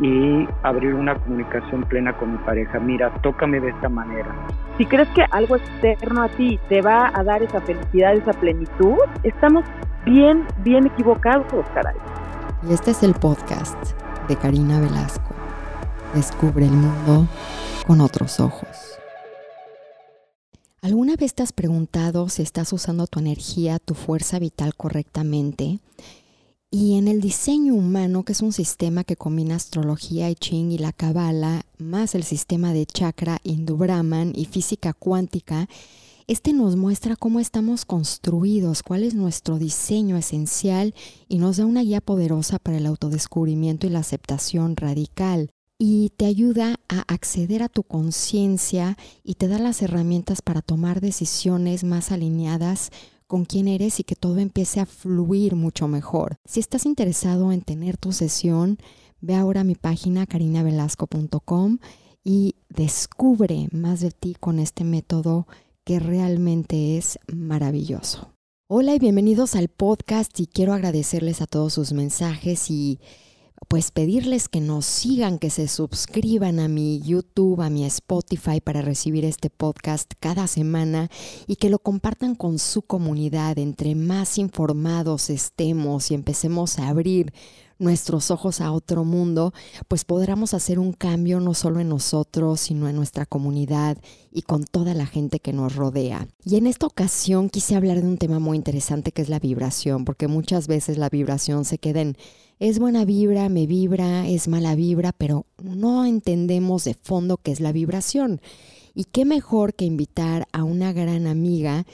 Y abrir una comunicación plena con mi pareja. Mira, tócame de esta manera. Si crees que algo externo a ti te va a dar esa felicidad, esa plenitud, estamos bien, bien equivocados, caray. Y este es el podcast de Karina Velasco. Descubre el mundo con otros ojos. ¿Alguna vez te has preguntado si estás usando tu energía, tu fuerza vital correctamente? Y en el diseño humano, que es un sistema que combina astrología, I Ching y la Kabbalah, más el sistema de chakra, Hindu Brahman y física cuántica, este nos muestra cómo estamos construidos, cuál es nuestro diseño esencial y nos da una guía poderosa para el autodescubrimiento y la aceptación radical. Y te ayuda a acceder a tu conciencia y te da las herramientas para tomar decisiones más alineadas con quién eres y que todo empiece a fluir mucho mejor. Si estás interesado en tener tu sesión, ve ahora a mi página carinavelasco.com y descubre más de ti con este método que realmente es maravilloso. Hola y bienvenidos al podcast y quiero agradecerles a todos sus mensajes y pues pedirles que nos sigan, que se suscriban a mi YouTube, a mi Spotify para recibir este podcast cada semana y que lo compartan con su comunidad. Entre más informados estemos y empecemos a abrir nuestros ojos a otro mundo, pues podremos hacer un cambio no solo en nosotros, sino en nuestra comunidad y con toda la gente que nos rodea. Y en esta ocasión quise hablar de un tema muy interesante que es la vibración, porque muchas veces la vibración se queda en es buena vibra, me vibra, es mala vibra, pero no entendemos de fondo qué es la vibración. Y qué mejor que invitar a una gran amiga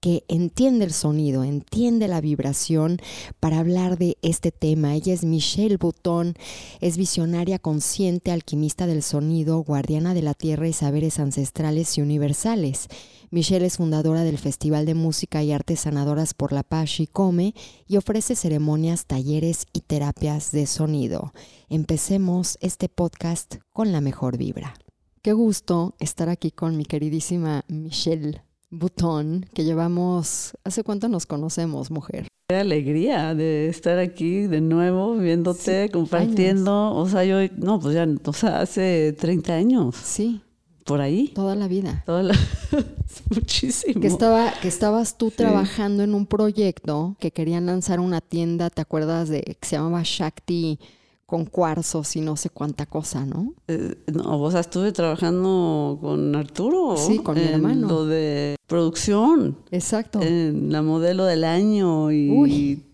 que entiende el sonido, entiende la vibración para hablar de este tema. Ella es Michelle Bouton, es visionaria consciente, alquimista del sonido, guardiana de la tierra y saberes ancestrales y universales. Michelle es fundadora del Festival de Música y Artes Sanadoras por la Paz y Come y ofrece ceremonias, talleres y terapias de sonido. Empecemos este podcast con la mejor vibra. Qué gusto estar aquí con mi queridísima Michelle Butón, que llevamos, ¿hace cuánto nos conocemos, mujer? Qué alegría de estar aquí de nuevo, viéndote, compartiendo. O sea, yo, no, pues ya, o sea, hace 30 años. Sí por ahí. Toda la vida. Toda la... Muchísimo. Que, estaba, que estabas tú trabajando en un proyecto que querían lanzar una tienda, ¿te acuerdas de que se llamaba Shakti con cuarzos y no sé cuánta cosa, ¿no? Eh, no, o sea, estuve trabajando con Arturo. Sí, con mi hermano. Lo de producción. Exacto. En la modelo del año y, y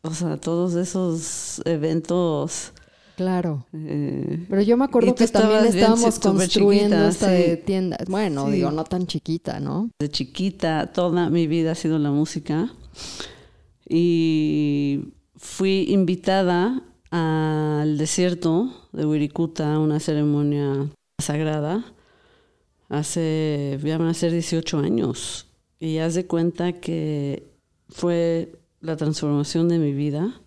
o sea, todos esos eventos Claro. Eh, Pero yo me acuerdo que también estábamos construyendo esta tienda. Bueno, digo, no tan chiquita, ¿no? De chiquita, toda mi vida ha sido la música. Y fui invitada al desierto de Wirikuta una ceremonia sagrada hace, ya van a ser 18 años. Y haz de cuenta que fue la transformación de mi vida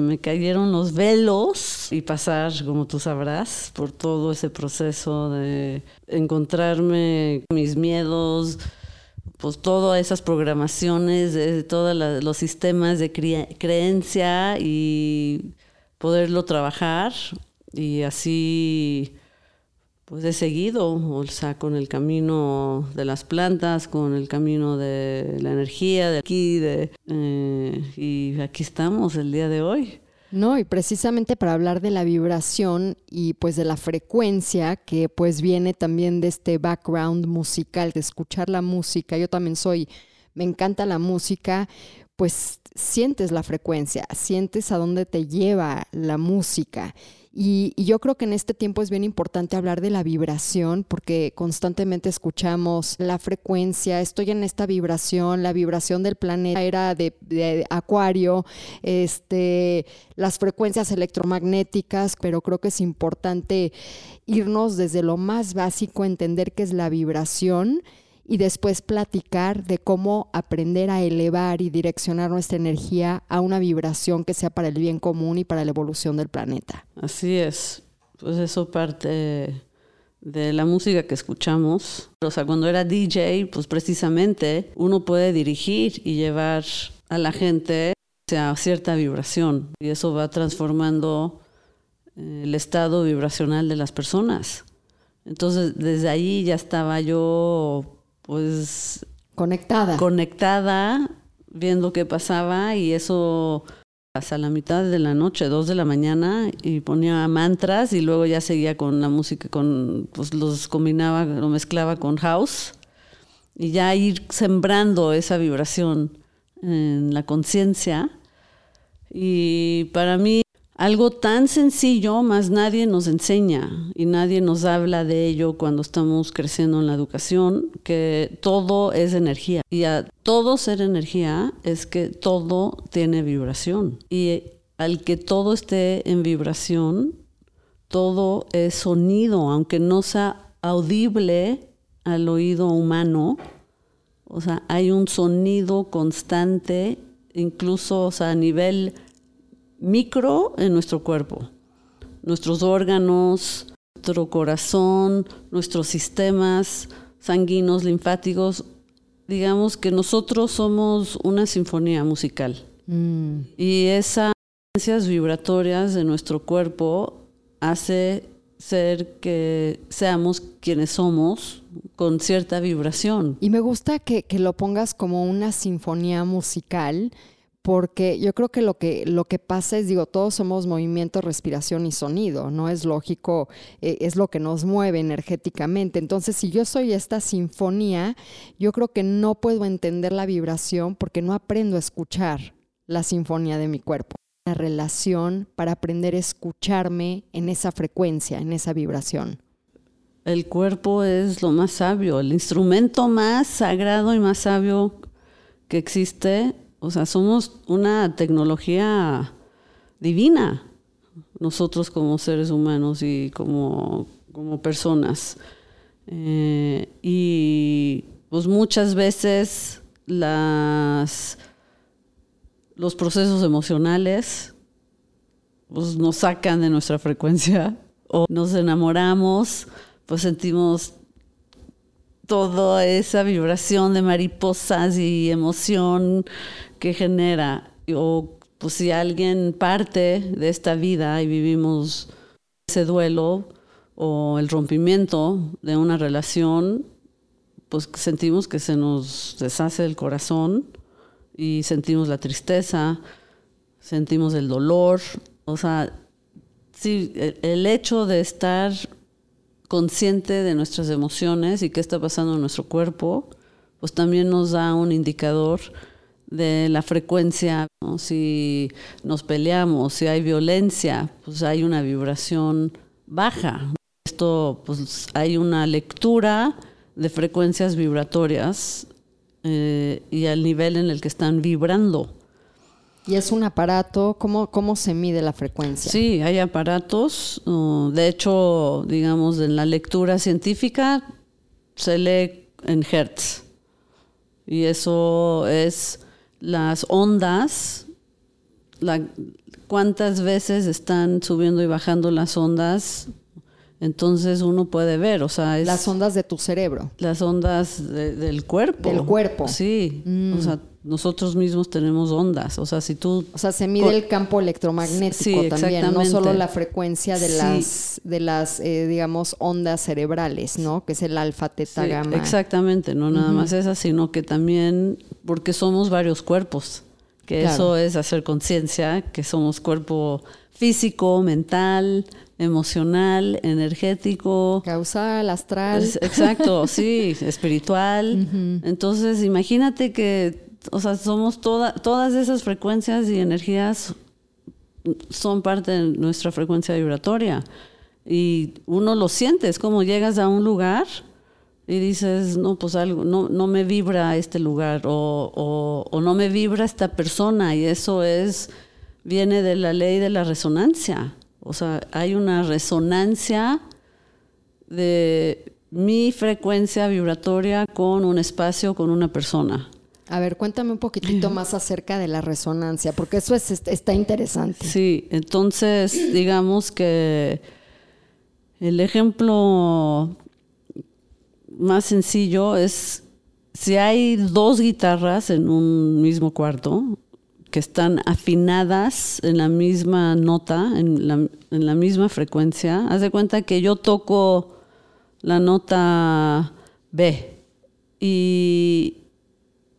me cayeron los velos y pasar, como tú sabrás, por todo ese proceso de encontrarme mis miedos, pues todas esas programaciones, todos los sistemas de creencia y poderlo trabajar y así pues he seguido, o sea, con el camino de las plantas, con el camino de la energía de aquí, de, eh, y aquí estamos el día de hoy. No, y precisamente para hablar de la vibración y pues de la frecuencia que pues viene también de este background musical, de escuchar la música. Yo también soy, me encanta la música, pues sientes la frecuencia, sientes a dónde te lleva la música. Y, yo creo que en este tiempo es bien importante hablar de la vibración porque constantemente escuchamos la frecuencia, estoy en esta vibración, la vibración del planeta era de, acuario, este, las frecuencias electromagnéticas, pero creo que es importante irnos desde lo más básico, entender qué es la vibración y después platicar de cómo aprender a elevar y direccionar nuestra energía a una vibración que sea para el bien común y para la evolución del planeta. Así es, pues eso parte de la música que escuchamos. O sea, cuando era DJ, pues precisamente uno puede dirigir y llevar a la gente a cierta vibración y eso va transformando eh, el estado vibracional de las personas. Entonces, desde ahí ya estaba yo, pues... Conectada. Conectada, viendo qué pasaba y eso hasta la mitad de la noche, dos de la mañana, y ponía mantras y luego ya seguía con la música, con, pues los combinaba, lo mezclaba con house y ya ir sembrando esa vibración en la conciencia. Y para mí algo tan sencillo, más nadie nos enseña y nadie nos habla de ello cuando estamos creciendo en la educación, que todo es energía. Y a todo ser energía es que todo tiene vibración. Y al que todo esté en vibración, todo es sonido, aunque no sea audible al oído humano. O sea, hay un sonido constante, incluso a nivel micro en nuestro cuerpo. Nuestros órganos, nuestro corazón, nuestros sistemas sanguíneos, linfáticos. Digamos que nosotros somos una sinfonía musical. Mm. Y esas vibratorias de nuestro cuerpo hace ser que seamos quienes somos con cierta vibración. Y me gusta que, que lo pongas como una sinfonía musical porque yo creo que lo que lo que pasa es digo todos somos movimiento respiración y sonido no es lógico eh, es lo que nos mueve energéticamente. Entonces si yo soy esta sinfonía yo creo que no puedo entender la vibración porque no aprendo a escuchar la sinfonía de mi cuerpo. La relación para aprender a escucharme en esa frecuencia en esa vibración. El cuerpo es lo más sabio el instrumento más sagrado y más sabio que existe o sea, somos una tecnología divina, nosotros como seres humanos y como, personas. Eh, y pues muchas veces los procesos emocionales pues, nos sacan de nuestra frecuencia o nos enamoramos, pues sentimos toda esa vibración de mariposas y emoción que genera. O pues si alguien parte de esta vida y vivimos ese duelo o el rompimiento de una relación, pues sentimos que se nos deshace el corazón y sentimos la tristeza, sentimos el dolor. O sea, sí, el hecho de estar consciente de nuestras emociones y qué está pasando en nuestro cuerpo, pues también nos da un indicador de la frecuencia, si nos peleamos, si hay violencia, pues hay una vibración baja. Esto, pues hay una lectura de frecuencias vibratorias eh, y al nivel en el que están vibrando. ¿Y es un aparato? ¿Cómo, cómo se mide la frecuencia? Sí, hay aparatos. Uh, de hecho, digamos, en la lectura científica se lee en hertz. Y eso es las ondas, cuántas veces están subiendo y bajando las ondas, entonces uno puede ver, o sea, las ondas de tu cerebro, las ondas del cuerpo, del cuerpo, sí, o sea, mm. nosotros mismos tenemos ondas, o sea, si tú, o sea, se mide el campo electromagnético también, no solo la frecuencia de las, de las, eh, digamos, ondas cerebrales, ¿no? Que es el alfa, teta, gamma. Exactamente, no nada más esa, sino que también porque somos varios cuerpos, que eso es hacer conciencia, que somos cuerpo físico, mental, emocional, energético. Causal, astral. exacto, sí, espiritual. Entonces, imagínate que, o sea, somos todas esas frecuencias y energías son parte de nuestra frecuencia vibratoria. Y uno lo siente, es como llegas a un lugar y dices, no, pues algo, no, no me vibra este lugar o, o, no me vibra esta persona y eso es, viene de la ley de la resonancia. O sea, hay una resonancia de mi frecuencia vibratoria con un espacio, con una persona. A ver, cuéntame un poquitito más acerca de la resonancia, porque eso es, está interesante. Sí, entonces digamos que el ejemplo más sencillo es si hay dos guitarras en un mismo cuarto que están afinadas en la misma nota, en la, en la misma frecuencia, haz de cuenta que yo toco la nota B y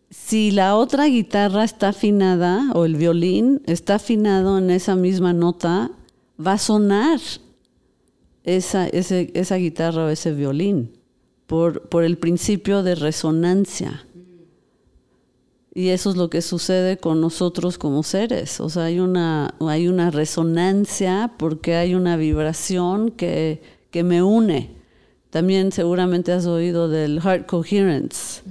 si la otra guitarra está afinada o el violín está afinado en esa misma nota, va a sonar esa, esa guitarra o ese violín por, por el principio de resonancia. Y eso es lo que sucede con nosotros como seres. O sea, hay una, hay una resonancia porque hay una vibración que, que me une. También seguramente has oído del heart coherence.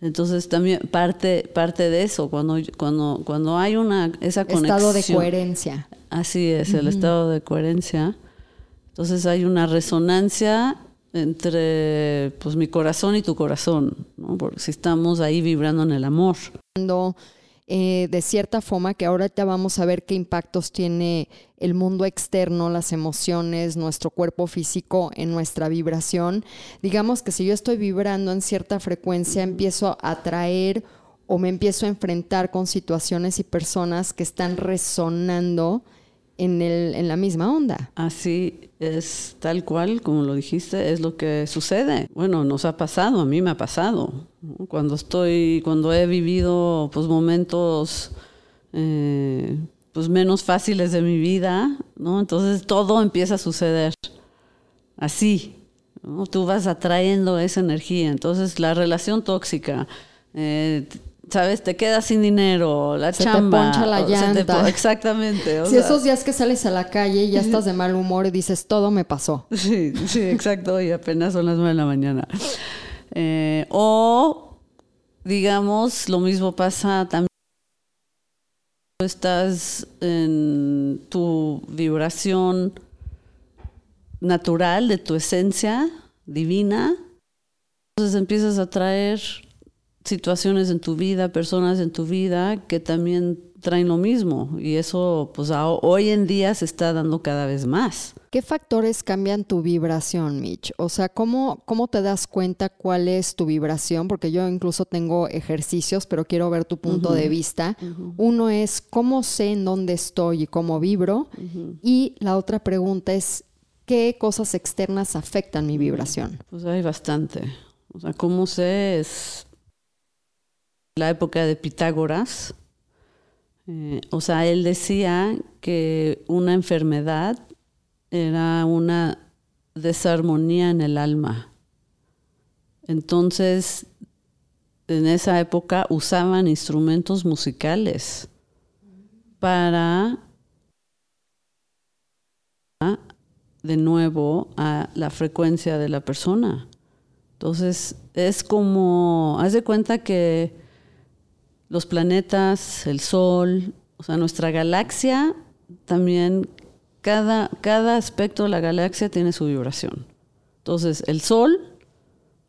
Entonces también parte, parte de eso, cuando, cuando, cuando hay una, esa conexión. Estado de coherencia. Así es, el estado de coherencia. Entonces hay una resonancia entre pues mi corazón y tu corazón, porque si estamos ahí vibrando en el amor. Eh, de cierta forma, que ahora ya vamos a ver qué impactos tiene el mundo externo, las emociones, nuestro cuerpo físico en nuestra vibración. Digamos que si yo estoy vibrando en cierta frecuencia, empiezo a atraer o me empiezo a enfrentar con situaciones y personas que están resonando en, el, en la misma onda. Así es, tal cual, como lo dijiste, es lo que sucede. Bueno, nos ha pasado, a mí me ha pasado. Cuando estoy, cuando he vivido pues, momentos eh, pues, menos fáciles de mi vida, ¿no? Entonces todo empieza a suceder así. ¿no? Tú vas atrayendo esa energía. Entonces la relación tóxica, eh, ¿sabes? Te quedas sin dinero, la se chamba. Te poncha la llanta. exactamente. si esos días que sales a la calle y ya estás de mal humor y dices, todo me pasó. Sí, sí, exacto. Y apenas son las nueve de la mañana. Eh, o, digamos, lo mismo pasa también. Estás en tu vibración natural de tu esencia divina. Entonces empiezas a traer situaciones en tu vida, personas en tu vida que también traen lo mismo y eso pues hoy en día se está dando cada vez más. ¿Qué factores cambian tu vibración, Mitch? O sea, ¿cómo, cómo te das cuenta cuál es tu vibración? Porque yo incluso tengo ejercicios, pero quiero ver tu punto de vista. Uno es cómo sé en dónde estoy y cómo vibro. Y la otra pregunta es, ¿qué cosas externas afectan mi vibración? Pues hay bastante. O sea, cómo sé es la época de Pitágoras. Eh, o sea, él decía que una enfermedad era una desarmonía en el alma. Entonces, en esa época usaban instrumentos musicales para de nuevo a la frecuencia de la persona. Entonces, es como, haz de cuenta que los planetas, el Sol, o sea, nuestra galaxia también, cada, cada aspecto de la galaxia tiene su vibración. Entonces, el Sol,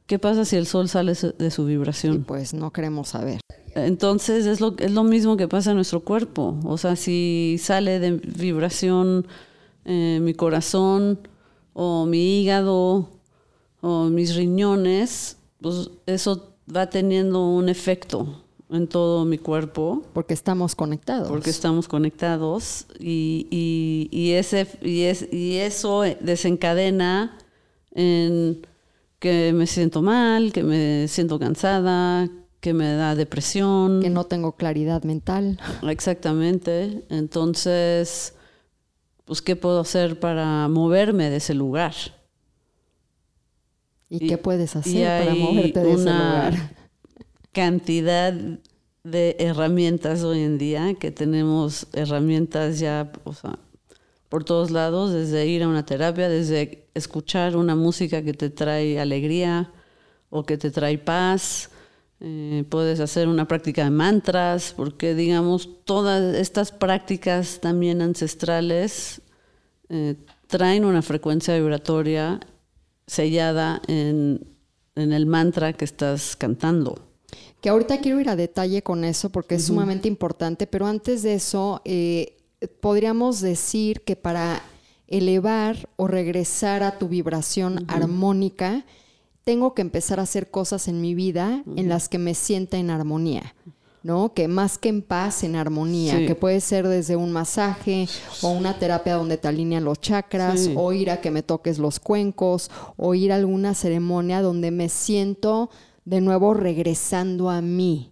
¿qué pasa si el Sol sale de su vibración? pues no queremos saber. Entonces es lo, es lo mismo que pasa en nuestro cuerpo. O sea, si sale de vibración eh, mi corazón o mi hígado o mis riñones, pues eso va teniendo un efecto en todo mi cuerpo. Porque estamos conectados. Porque estamos conectados y, y, ese, y, es, y eso desencadena en que me siento mal, que me siento cansada, que me da depresión. Que no tengo claridad mental. Exactamente. Entonces, pues, ¿qué puedo hacer para moverme de ese lugar? ¿Y, qué puedes hacer para moverte de ese lugar? Cantidad de herramientas hoy en día, que tenemos herramientas ya por todos lados, desde ir a una terapia, desde escuchar una música que te trae alegría o que te trae paz. Eh, puedes hacer una práctica de mantras, porque digamos, todas estas prácticas también ancestrales eh, traen una frecuencia vibratoria sellada en, en el mantra que estás cantando. Que ahorita quiero ir a detalle con eso porque es sumamente importante, pero antes de eso, eh, podríamos decir que para elevar o regresar a tu vibración armónica, tengo que empezar a hacer cosas en mi vida en las que me sienta en armonía. ¿no? Que más que en paz, en armonía, que puede ser desde un masaje o una terapia donde te alinean los chakras, o ir a que me toques los cuencos, o ir a alguna ceremonia donde me siento de nuevo regresando a mí,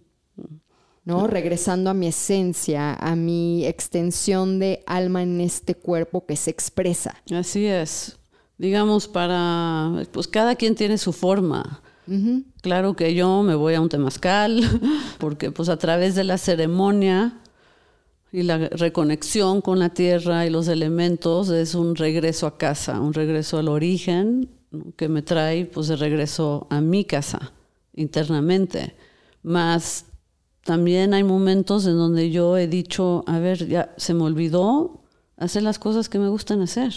¿no? Regresando a mi esencia, a mi extensión de alma en este cuerpo que se expresa. Así es. Digamos, para, pues cada quien tiene su forma. Claro que yo me voy a un temazcal, porque pues a través de la ceremonia y la reconexión con la tierra y los elementos es un regreso a casa, un regreso al origen que me trae pues de regreso a mi casa internamente. Más también hay momentos en donde yo he dicho, a ver, ya se me olvidó hacer las cosas que me gustan hacer.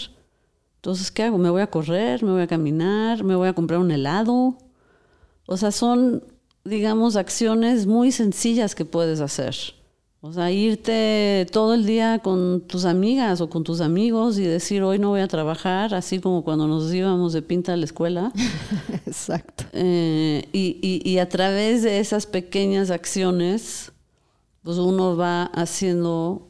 Entonces, ¿qué hago? ¿Me voy a correr? ¿Me voy a caminar? ¿Me voy a comprar un helado? O sea, son, digamos, acciones muy sencillas que puedes hacer. O sea, irte todo el día con tus amigas o con tus amigos y decir, hoy no voy a trabajar, así como cuando nos íbamos de pinta a la escuela. Exacto. Eh, y, y, a través de esas pequeñas acciones, pues uno va haciendo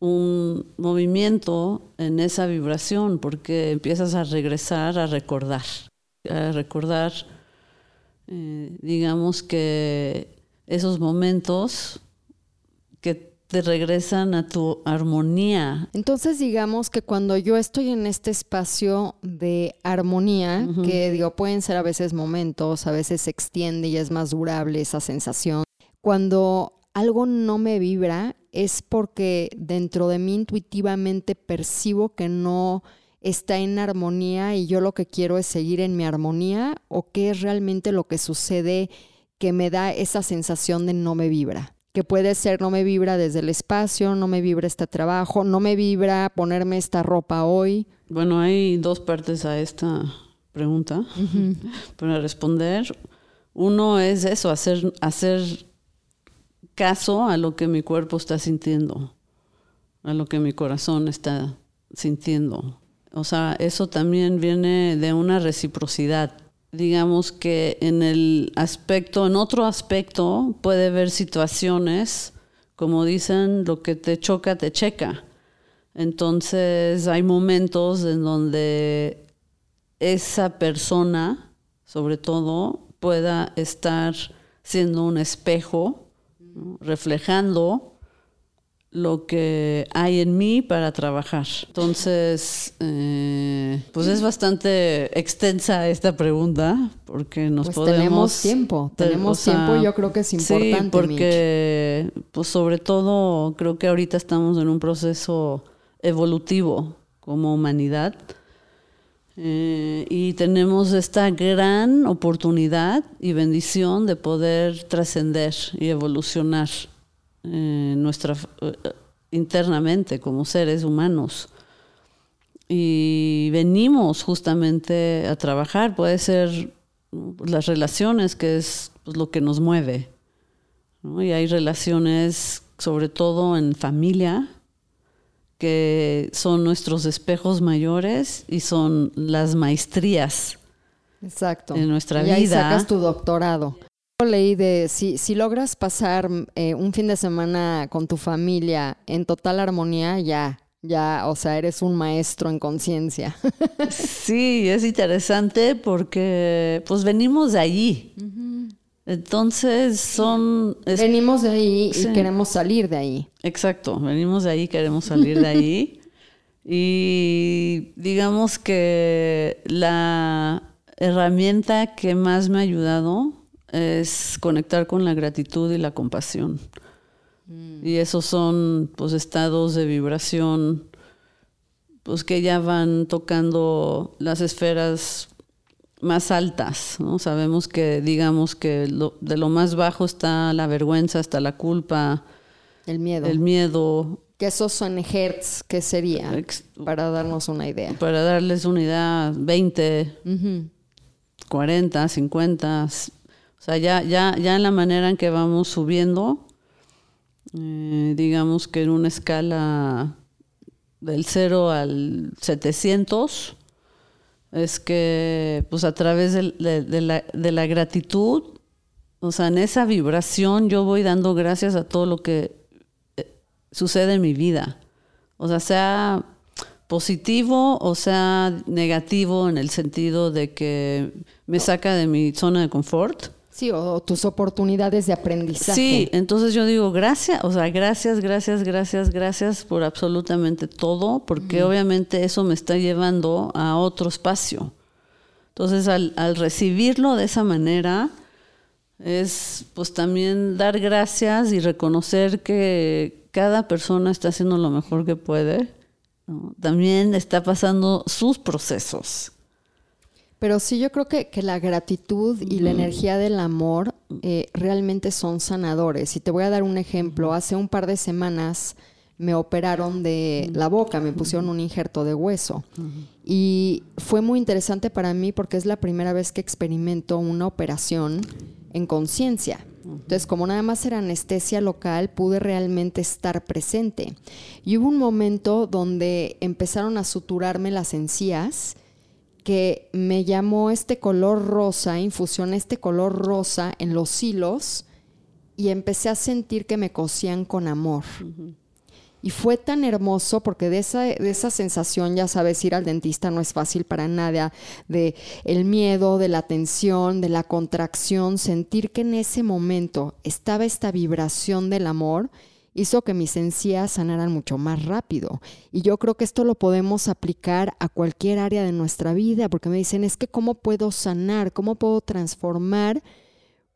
un movimiento en esa vibración, porque empiezas a regresar, a recordar, a recordar eh, digamos que esos momentos te regresan a tu armonía. Entonces digamos que cuando yo estoy en este espacio de armonía, que digo, pueden ser a veces momentos, a veces se extiende y es más durable esa sensación, cuando algo no me vibra es porque dentro de mí intuitivamente percibo que no está en armonía y yo lo que quiero es seguir en mi armonía o qué es realmente lo que sucede que me da esa sensación de no me vibra. Que puede ser no me vibra desde el espacio, no me vibra este trabajo, no me vibra ponerme esta ropa hoy. Bueno, hay dos partes a esta pregunta para responder. Uno es eso, hacer, hacer caso a lo que mi cuerpo está sintiendo, a lo que mi corazón está sintiendo. O sea, eso también viene de una reciprocidad. Digamos que en el aspecto, en otro aspecto, puede haber situaciones, como dicen, lo que te choca, te checa. Entonces hay momentos en donde esa persona, sobre todo, pueda estar siendo un espejo, reflejando lo que hay en mí para trabajar. Entonces, eh, pues es bastante extensa esta pregunta porque nos pues podemos... Tenemos tiempo, tenemos tiempo yo creo que es importante. Sí, porque pues sobre todo creo que ahorita estamos en un proceso evolutivo como humanidad. Eh, y tenemos esta gran oportunidad y bendición de poder trascender y evolucionar eh, nuestra, eh, internamente como seres humanos. Y venimos justamente a trabajar, puede ser las relaciones, que es pues, lo que nos mueve. Y hay relaciones, sobre todo en familia, que son nuestros espejos mayores y son las maestrías Exacto. en nuestra y vida. Ahí sacas tu doctorado leí de si, si logras pasar eh, un fin de semana con tu familia en total armonía, ya, ya, o sea, eres un maestro en conciencia. sí, es interesante porque pues venimos de allí. Entonces son... venimos de ahí y queremos salir de ahí. Exacto, venimos de ahí, queremos salir de ahí. y digamos que la herramienta que más me ha ayudado es conectar con la gratitud y la compasión. Mm. Y esos son pues estados de vibración pues que ya van tocando las esferas más altas, ¿no? Sabemos que digamos que de lo más bajo está la vergüenza, está la culpa, el miedo. El miedo. Que esos son hertz, ¿qué sería? para darnos una idea. Para darles una idea, 20. 40, 50, o sea, ya, ya, ya en la manera en que vamos subiendo, eh, digamos que en una escala del 0 al 700, es que pues a través de, la, de la gratitud, o sea, en esa vibración yo voy dando gracias a todo lo que eh, sucede en mi vida. O sea, sea positivo o sea negativo en el sentido de que me saca de mi zona de confort. Sí, o tus oportunidades de aprendizaje. Sí, entonces yo digo gracias, o sea, gracias, gracias, gracias, gracias por absolutamente todo, porque obviamente eso me está llevando a otro espacio. Entonces, al, al recibirlo de esa manera, es pues también dar gracias y reconocer que cada persona está haciendo lo mejor que puede también está pasando sus procesos. Pero sí, yo creo que, que la gratitud y la energía del amor eh, realmente son sanadores. Y te voy a dar un ejemplo. Hace un par de semanas me operaron de la boca, me pusieron un injerto de hueso. Y fue muy interesante para mí porque es la primera vez que experimento una operación en conciencia. Entonces, como nada más era anestesia local, pude realmente estar presente. Y hubo un momento donde empezaron a suturarme las encías que me llamó este color rosa, infusión este color rosa en los hilos y empecé a sentir que me cosían con amor. Y fue tan hermoso porque de esa, de esa sensación, ya sabes, ir al dentista no es fácil para nada, de el miedo, de la tensión, de la contracción, sentir que en ese momento estaba esta vibración del amor, hizo que mis encías sanaran mucho más rápido. Y yo creo que esto lo podemos aplicar a cualquier área de nuestra vida, porque me dicen, es que cómo puedo sanar, cómo puedo transformar,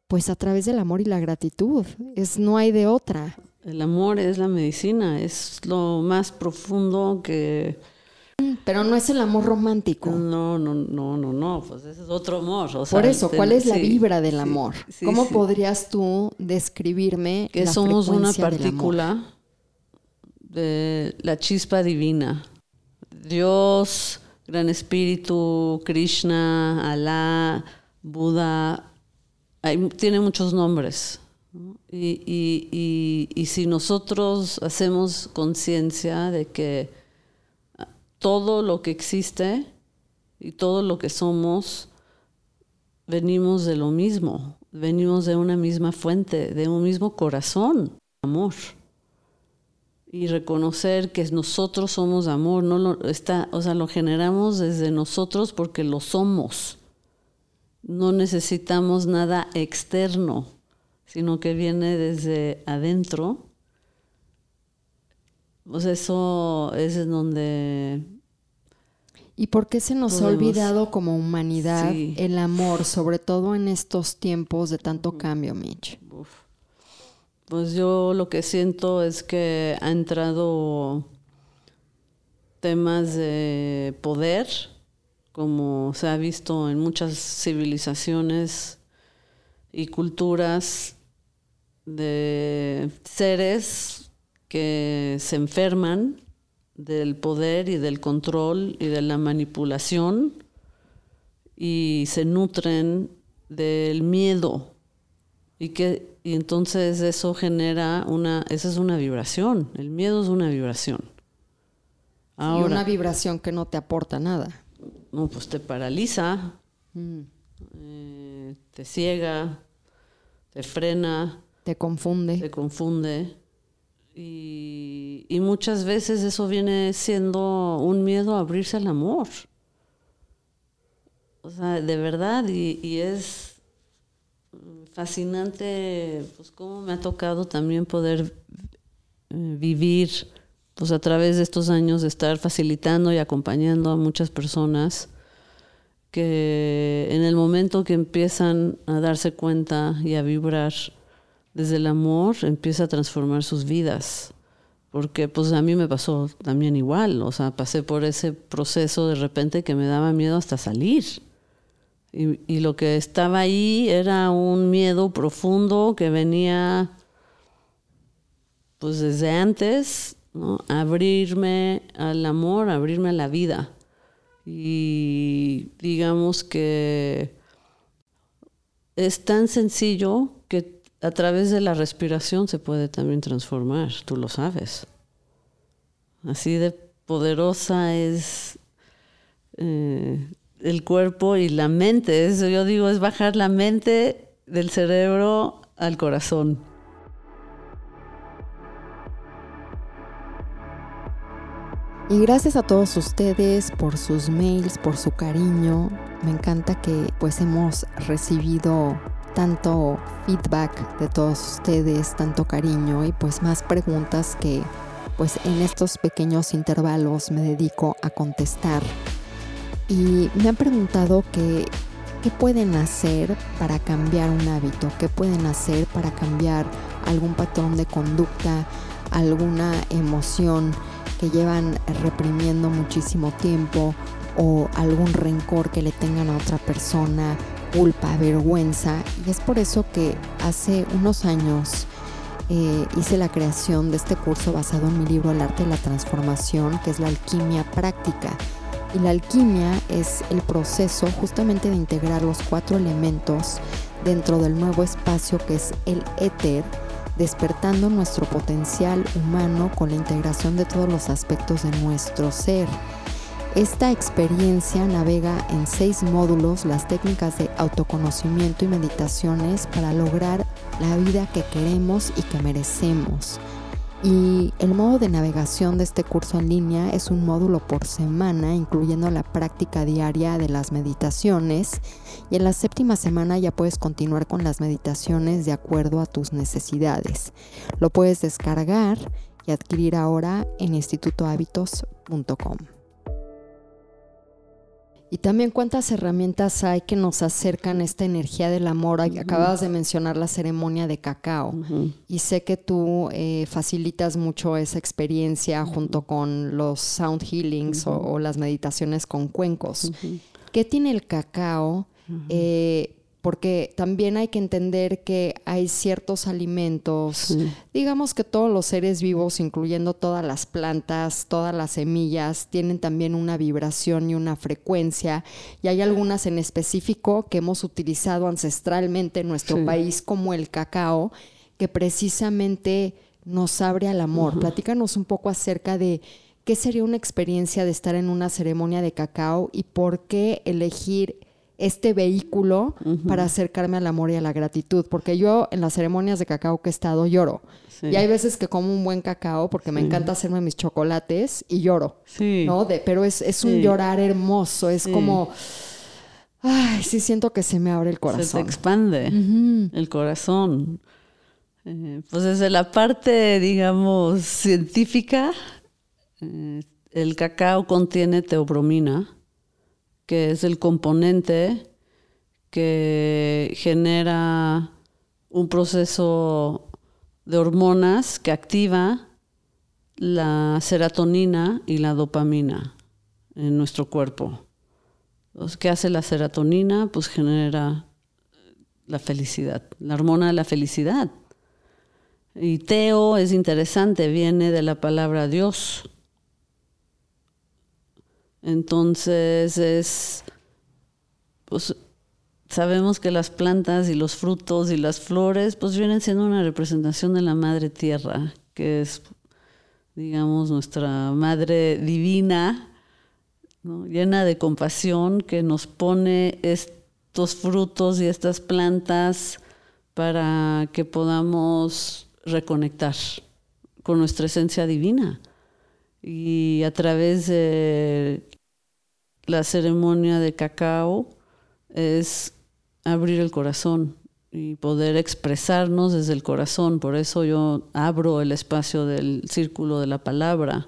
pues a través del amor y la gratitud. Es no hay de otra. El amor es la medicina, es lo más profundo que... Pero no es el amor romántico. No, no, no, no, no, pues ese es otro amor. Por eso, ¿cuál es la vibra del amor? ¿Cómo podrías tú describirme que somos una partícula de la chispa divina? Dios, Gran Espíritu, Krishna, Alá, Buda, tiene muchos nombres. Y, si nosotros hacemos conciencia de que todo lo que existe y todo lo que somos, venimos de lo mismo, venimos de una misma fuente, de un mismo corazón, amor. Y reconocer que nosotros somos amor, no está, o sea, lo generamos desde nosotros porque lo somos. No necesitamos nada externo sino que viene desde adentro, pues eso es en donde... ¿Y por qué se nos ha olvidado como humanidad el amor, sobre todo en estos tiempos de tanto cambio, Mitch? Pues yo lo que siento es que ha entrado temas de poder, como se ha visto en muchas civilizaciones y culturas de seres que se enferman del poder y del control y de la manipulación y se nutren del miedo y que y entonces eso genera una esa es una vibración el miedo es una vibración y una vibración que no te aporta nada no pues te paraliza mm. eh, te ciega te frena te confunde. Te confunde. Y, muchas veces eso viene siendo un miedo a abrirse al amor. O sea, de verdad, y, es fascinante, pues cómo me ha tocado también poder eh, vivir, pues a través de estos años de estar facilitando y acompañando a muchas personas que en el momento que empiezan a darse cuenta y a vibrar desde el amor empieza a transformar sus vidas. Porque pues a mí me pasó también igual, o sea, pasé por ese proceso de repente que me daba miedo hasta salir. Y, lo que estaba ahí era un miedo profundo que venía pues desde antes, ¿no? abrirme al amor, abrirme a la vida. Y digamos que es tan sencillo a través de la respiración se puede también transformar, tú lo sabes. Así de poderosa es eh, el cuerpo y la mente. Eso yo digo, es bajar la mente del cerebro al corazón. Y gracias a todos ustedes por sus mails, por su cariño. Me encanta que pues hemos recibido tanto feedback de todos ustedes, tanto cariño y pues más preguntas que pues en estos pequeños intervalos me dedico a contestar. Y me han preguntado que qué pueden hacer para cambiar un hábito, qué pueden hacer para cambiar algún patrón de conducta, alguna emoción que llevan reprimiendo muchísimo tiempo o algún rencor que le tengan a otra persona, culpa, vergüenza. Y es por eso que hace unos años eh, hice la creación de este curso basado en mi libro El arte de la transformación, que es la alquimia práctica. Y la alquimia es el proceso justamente de integrar los cuatro elementos dentro del nuevo espacio que es el éter despertando nuestro potencial humano con la integración de todos los aspectos de nuestro ser. Esta experiencia navega en seis módulos las técnicas de autoconocimiento y meditaciones para lograr la vida que queremos y que merecemos. Y el modo de navegación de este curso en línea es un módulo por semana, incluyendo la práctica diaria de las meditaciones. Y en la séptima semana ya puedes continuar con las meditaciones de acuerdo a tus necesidades. Lo puedes descargar y adquirir ahora en institutohábitos.com. Y también cuántas herramientas hay que nos acercan a esta energía del amor. Acabas de mencionar la ceremonia de cacao y sé que tú eh, facilitas mucho esa experiencia junto con los sound healings o, las meditaciones con cuencos. ¿Qué tiene el cacao? Porque también hay que entender que hay ciertos alimentos, digamos que todos los seres vivos, incluyendo todas las plantas, todas las semillas, tienen también una vibración y una frecuencia, y hay algunas en específico que hemos utilizado ancestralmente en nuestro país, como el cacao, que precisamente nos abre al amor. Platícanos un poco acerca de qué sería una experiencia de estar en una ceremonia de cacao y por qué elegir este vehículo para acercarme al amor y a la gratitud, porque yo en las ceremonias de cacao que he estado lloro. Y hay veces que como un buen cacao porque me encanta hacerme mis chocolates y lloro. ¿no? De, pero es, es un llorar hermoso, es como... Ay, sí siento que se me abre el corazón. Se te expande el corazón. Eh, pues desde la parte, digamos, científica, eh, el cacao contiene teobromina, que es el componente que genera un proceso de hormonas que activa la serotonina y la dopamina en nuestro cuerpo. ¿Qué hace la serotonina? Pues genera la felicidad, la hormona de la felicidad. Y Teo es interesante, viene de la palabra Dios. Entonces es, pues sabemos que las plantas y los frutos y las flores pues vienen siendo una representación de la madre tierra, que es, digamos, nuestra madre divina, llena de compasión, que nos pone estos frutos y estas plantas para que podamos reconectar con nuestra esencia divina y a través de la ceremonia de cacao es abrir el corazón y poder expresarnos desde el corazón. Por eso yo abro el espacio del círculo de la palabra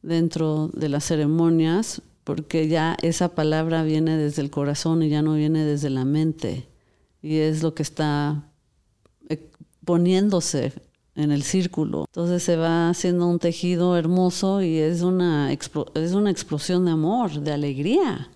dentro de las ceremonias, porque ya esa palabra viene desde el corazón y ya no viene desde la mente. Y es lo que está eh, poniéndose en el círculo. Entonces se va haciendo un tejido hermoso y es una, es una explosión de amor, de alegría.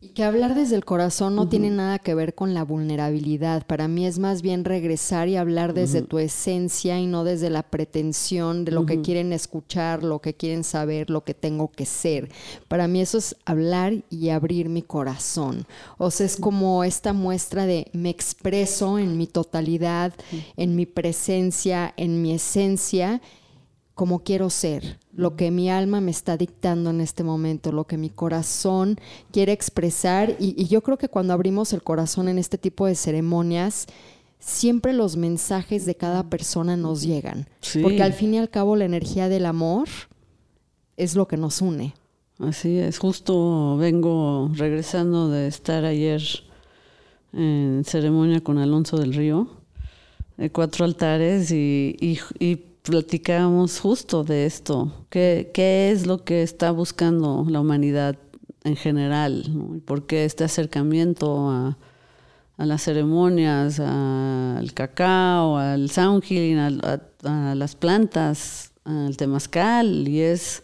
Y que hablar desde el corazón no tiene nada que ver con la vulnerabilidad. Para mí es más bien regresar y hablar desde tu esencia y no desde la pretensión de lo que quieren escuchar, lo que quieren saber, lo que tengo que ser. Para mí eso es hablar y abrir mi corazón. O sea, es como esta muestra de me expreso en mi totalidad, en mi presencia, en mi esencia como quiero ser, lo que mi alma me está dictando en este momento, lo que mi corazón quiere expresar. Y, yo creo que cuando abrimos el corazón en este tipo de ceremonias, siempre los mensajes de cada persona nos llegan. Porque al fin y al cabo la energía del amor es lo que nos une. Así es, justo vengo regresando de estar ayer en ceremonia con Alonso del Río, de cuatro altares, y, y platicábamos justo de esto. ¿Qué, ¿Qué, es lo que está buscando la humanidad en general? ¿Y por qué este acercamiento a, a las ceremonias, al cacao, al sound healing, a, las plantas, al temazcal? Y es...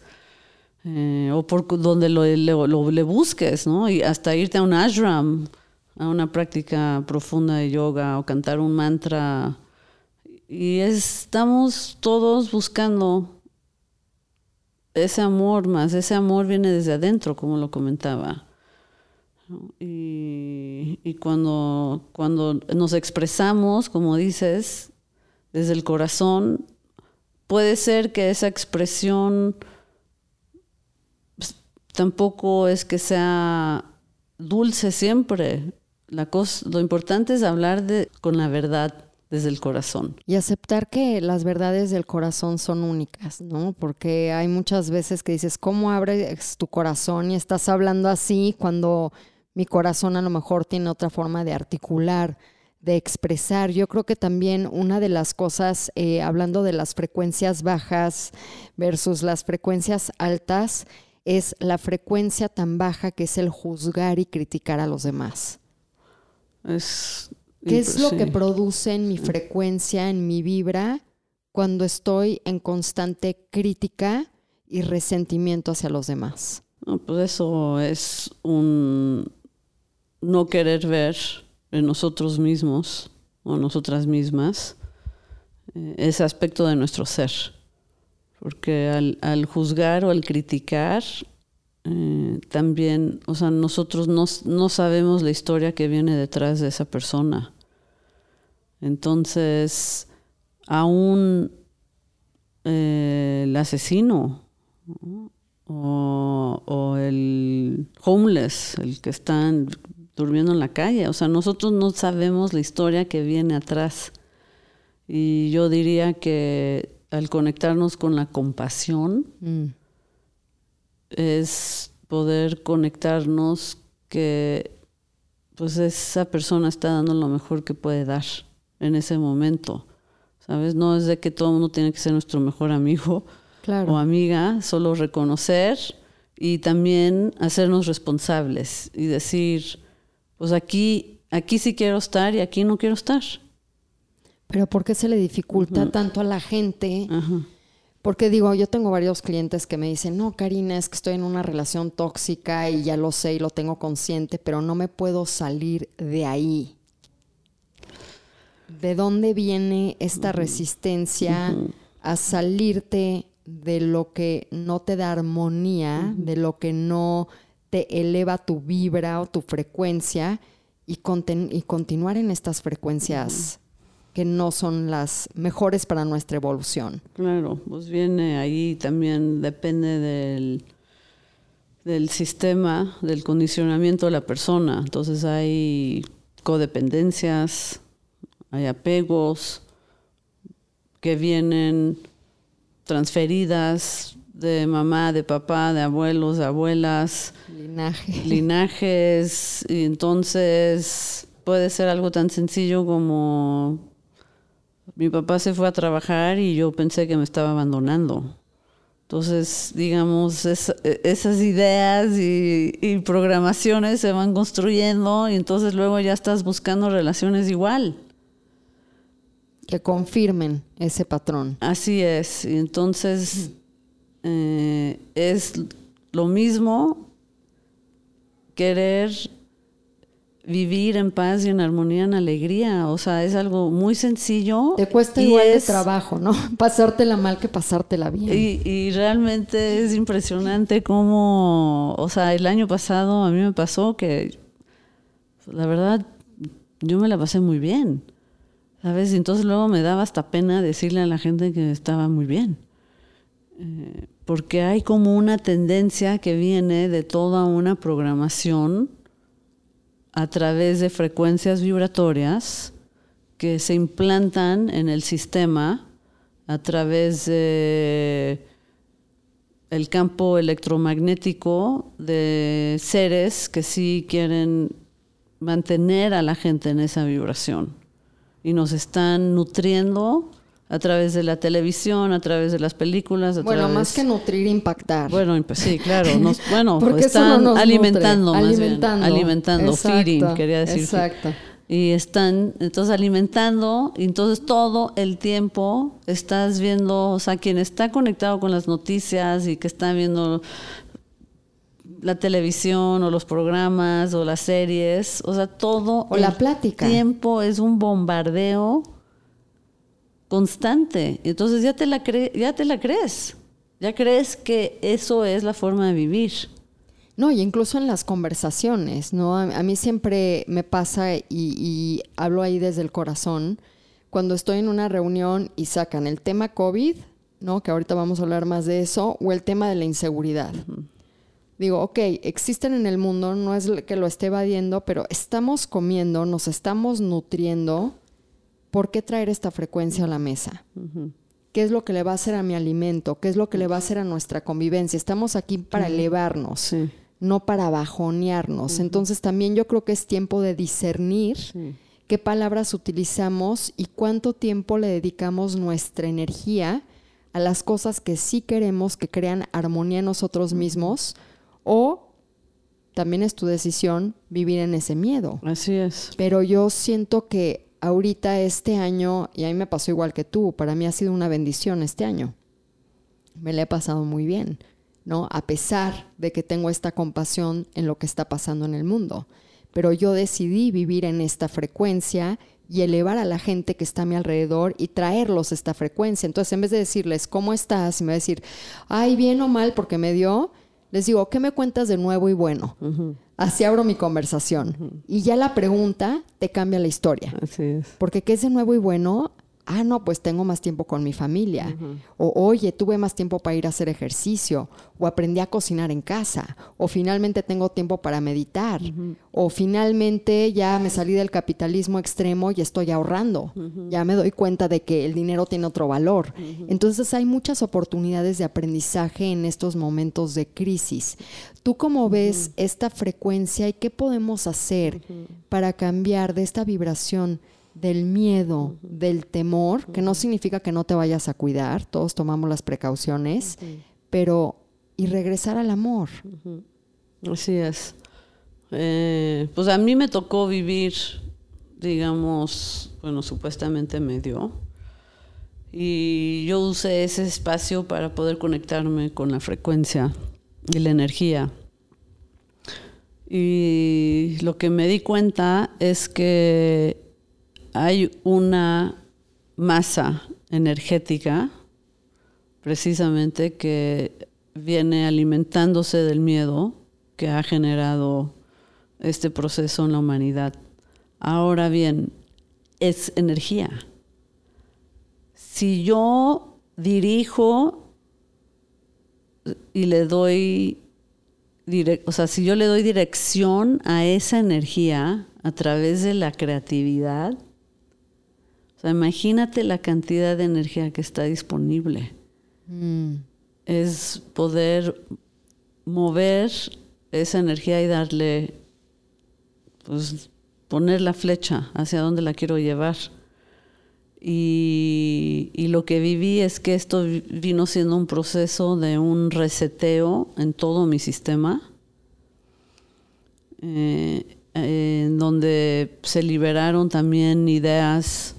Eh, o por donde lo, lo, le busques, ¿no? Y hasta irte a un ashram, a una práctica profunda de yoga o cantar un mantra y estamos todos buscando ese amor más, ese amor viene desde adentro, como lo comentaba. Y, y, cuando, cuando nos expresamos, como dices, desde el corazón, puede ser que esa expresión pues, tampoco es que sea dulce siempre. La cosa, lo importante es hablar de, con la verdad desde el corazón. Y aceptar que las verdades del corazón son únicas, ¿no? Porque hay muchas veces que dices, ¿cómo abres tu corazón y estás hablando así cuando mi corazón a lo mejor tiene otra forma de articular? de expresar. Yo creo que también una de las cosas, eh, hablando de las frecuencias bajas versus las frecuencias altas, es la frecuencia tan baja que es el juzgar y criticar a los demás. Es ¿Qué es lo que produce en mi frecuencia, en mi vibra, cuando estoy en constante crítica y resentimiento hacia los demás? pues eso es un no querer ver en nosotros mismos o nosotras mismas eh, ese aspecto de nuestro ser. Porque al, juzgar o al criticar, eh, también, o sea, nosotros no, no sabemos la historia que viene detrás de esa persona. Entonces, aún eh, el asesino o, el homeless, el que está durmiendo en la calle, o sea, nosotros no sabemos la historia que viene atrás. Y yo diría que al conectarnos con la compasión mm. es poder conectarnos que pues esa persona está dando lo mejor que puede dar en ese momento. ¿Sabes? No es de que todo el mundo tiene que ser nuestro mejor amigo o amiga, solo reconocer y también hacernos responsables y decir, pues aquí, aquí sí quiero estar y aquí no quiero estar. Pero ¿por qué se le dificulta tanto a la gente? Porque digo, yo tengo varios clientes que me dicen, no, Karina, es que estoy en una relación tóxica y ya lo sé y lo tengo consciente, pero no me puedo salir de ahí. ¿De dónde viene esta resistencia a salirte de lo que no te da armonía, de lo que no te eleva tu vibra o tu frecuencia y, y continuar en estas frecuencias que no son las mejores para nuestra evolución? Claro, pues viene ahí también, depende del, del sistema, del condicionamiento de la persona. Entonces hay codependencias, hay apegos que vienen transferidas de mamá, de papá, de abuelos, de abuelas. Linajes. Y entonces puede ser algo tan sencillo como mi papá se fue a trabajar y yo pensé que me estaba abandonando. Entonces, digamos, esas ideas y, programaciones se van construyendo y entonces luego ya estás buscando relaciones igual. Que confirmen ese patrón. Así es. Y entonces eh, es lo mismo, querer vivir en paz y en armonía, en alegría. O sea, es algo muy sencillo. Te cuesta igual de trabajo, ¿no? Pasártela mal que pasártela bien. Y, y, realmente es impresionante cómo, o sea, el año pasado a mí me pasó que, la verdad, yo me la pasé muy bien. ¿Sabes? Y entonces luego me daba hasta pena decirle a la gente que estaba muy bien. Eh, porque hay como una tendencia que viene de toda una programación a través de frecuencias vibratorias que se implantan en el sistema a través de el campo electromagnético de seres que sí quieren mantener a la gente en esa vibración y nos están nutriendo a través de la televisión, a través de las películas. bueno, más que nutrir, impactar. Bueno, pues sí, claro. bueno, están alimentando, más alimentando, alimentando, feeding, quería decir. Exacto. Y están entonces alimentando, y entonces todo el tiempo estás viendo, o sea, quien está conectado con las noticias y que está viendo la televisión o los programas o las series, o sea, todo o la plática. tiempo es un bombardeo constante. Entonces ya te la ya te la crees. Ya crees que eso es la forma de vivir. No, y incluso en las conversaciones, ¿no? A, mí siempre me pasa y, y, hablo ahí desde el corazón, cuando estoy en una reunión y sacan el tema COVID, ¿no? Que ahorita vamos a hablar más de eso, o el tema de la inseguridad. Digo, ok, existen en el mundo, no es que lo esté evadiendo, pero estamos comiendo, nos estamos nutriendo ¿por qué traer esta frecuencia a la mesa? ¿Qué es lo que le va a hacer a mi alimento? ¿Qué es lo que le va a hacer a nuestra convivencia? Estamos aquí para elevarnos, no para bajonearnos. Entonces también yo creo que es tiempo de discernir qué palabras utilizamos y cuánto tiempo le dedicamos nuestra energía a las cosas que sí queremos que crean armonía en nosotros mismos o también es tu decisión vivir en ese miedo. Así es. Pero yo siento que ahorita este año, y a mí me pasó igual que tú, para mí ha sido una bendición este año. Me la he pasado muy bien, ¿no? A pesar de que tengo esta compasión en lo que está pasando en el mundo. Pero yo decidí vivir en esta frecuencia y elevar a la gente que está a mi alrededor y traerlos esta frecuencia. Entonces, en vez de decirles, ¿cómo estás? Y me va a decir, ay, bien o mal porque me dio, les digo, ¿qué me cuentas de nuevo y bueno? Así abro mi conversación. Y ya la pregunta te cambia la historia. Así es. Porque ¿qué es de nuevo y bueno? Ah, no, pues tengo más tiempo con mi familia. O oye, tuve más tiempo para ir a hacer ejercicio. O aprendí a cocinar en casa. O finalmente tengo tiempo para meditar. O finalmente ya me salí del capitalismo extremo y estoy ahorrando. Ya me doy cuenta de que el dinero tiene otro valor. Entonces hay muchas oportunidades de aprendizaje en estos momentos de crisis. ¿Tú cómo ves esta frecuencia y qué podemos hacer para cambiar de esta vibración? Del miedo, del temor, que no significa que no te vayas a cuidar, todos tomamos las precauciones, pero y regresar al amor. Así es. Eh, pues a mí me tocó vivir, digamos, bueno, supuestamente medio, y yo usé ese espacio para poder conectarme con la frecuencia y la energía. Y lo que me di cuenta es que hay una masa energética precisamente que viene alimentándose del miedo que ha generado este proceso en la humanidad. Ahora bien, es energía. Si yo dirijo y le doy, o sea, si yo le doy dirección a esa energía a través de la creatividad, imagínate la cantidad de energía que está disponible. Mm. Es poder mover esa energía y darle, pues, poner la flecha hacia donde la quiero llevar. Y, lo que viví es que esto vino siendo un proceso de un reseteo en todo mi sistema, eh, en donde se liberaron también ideas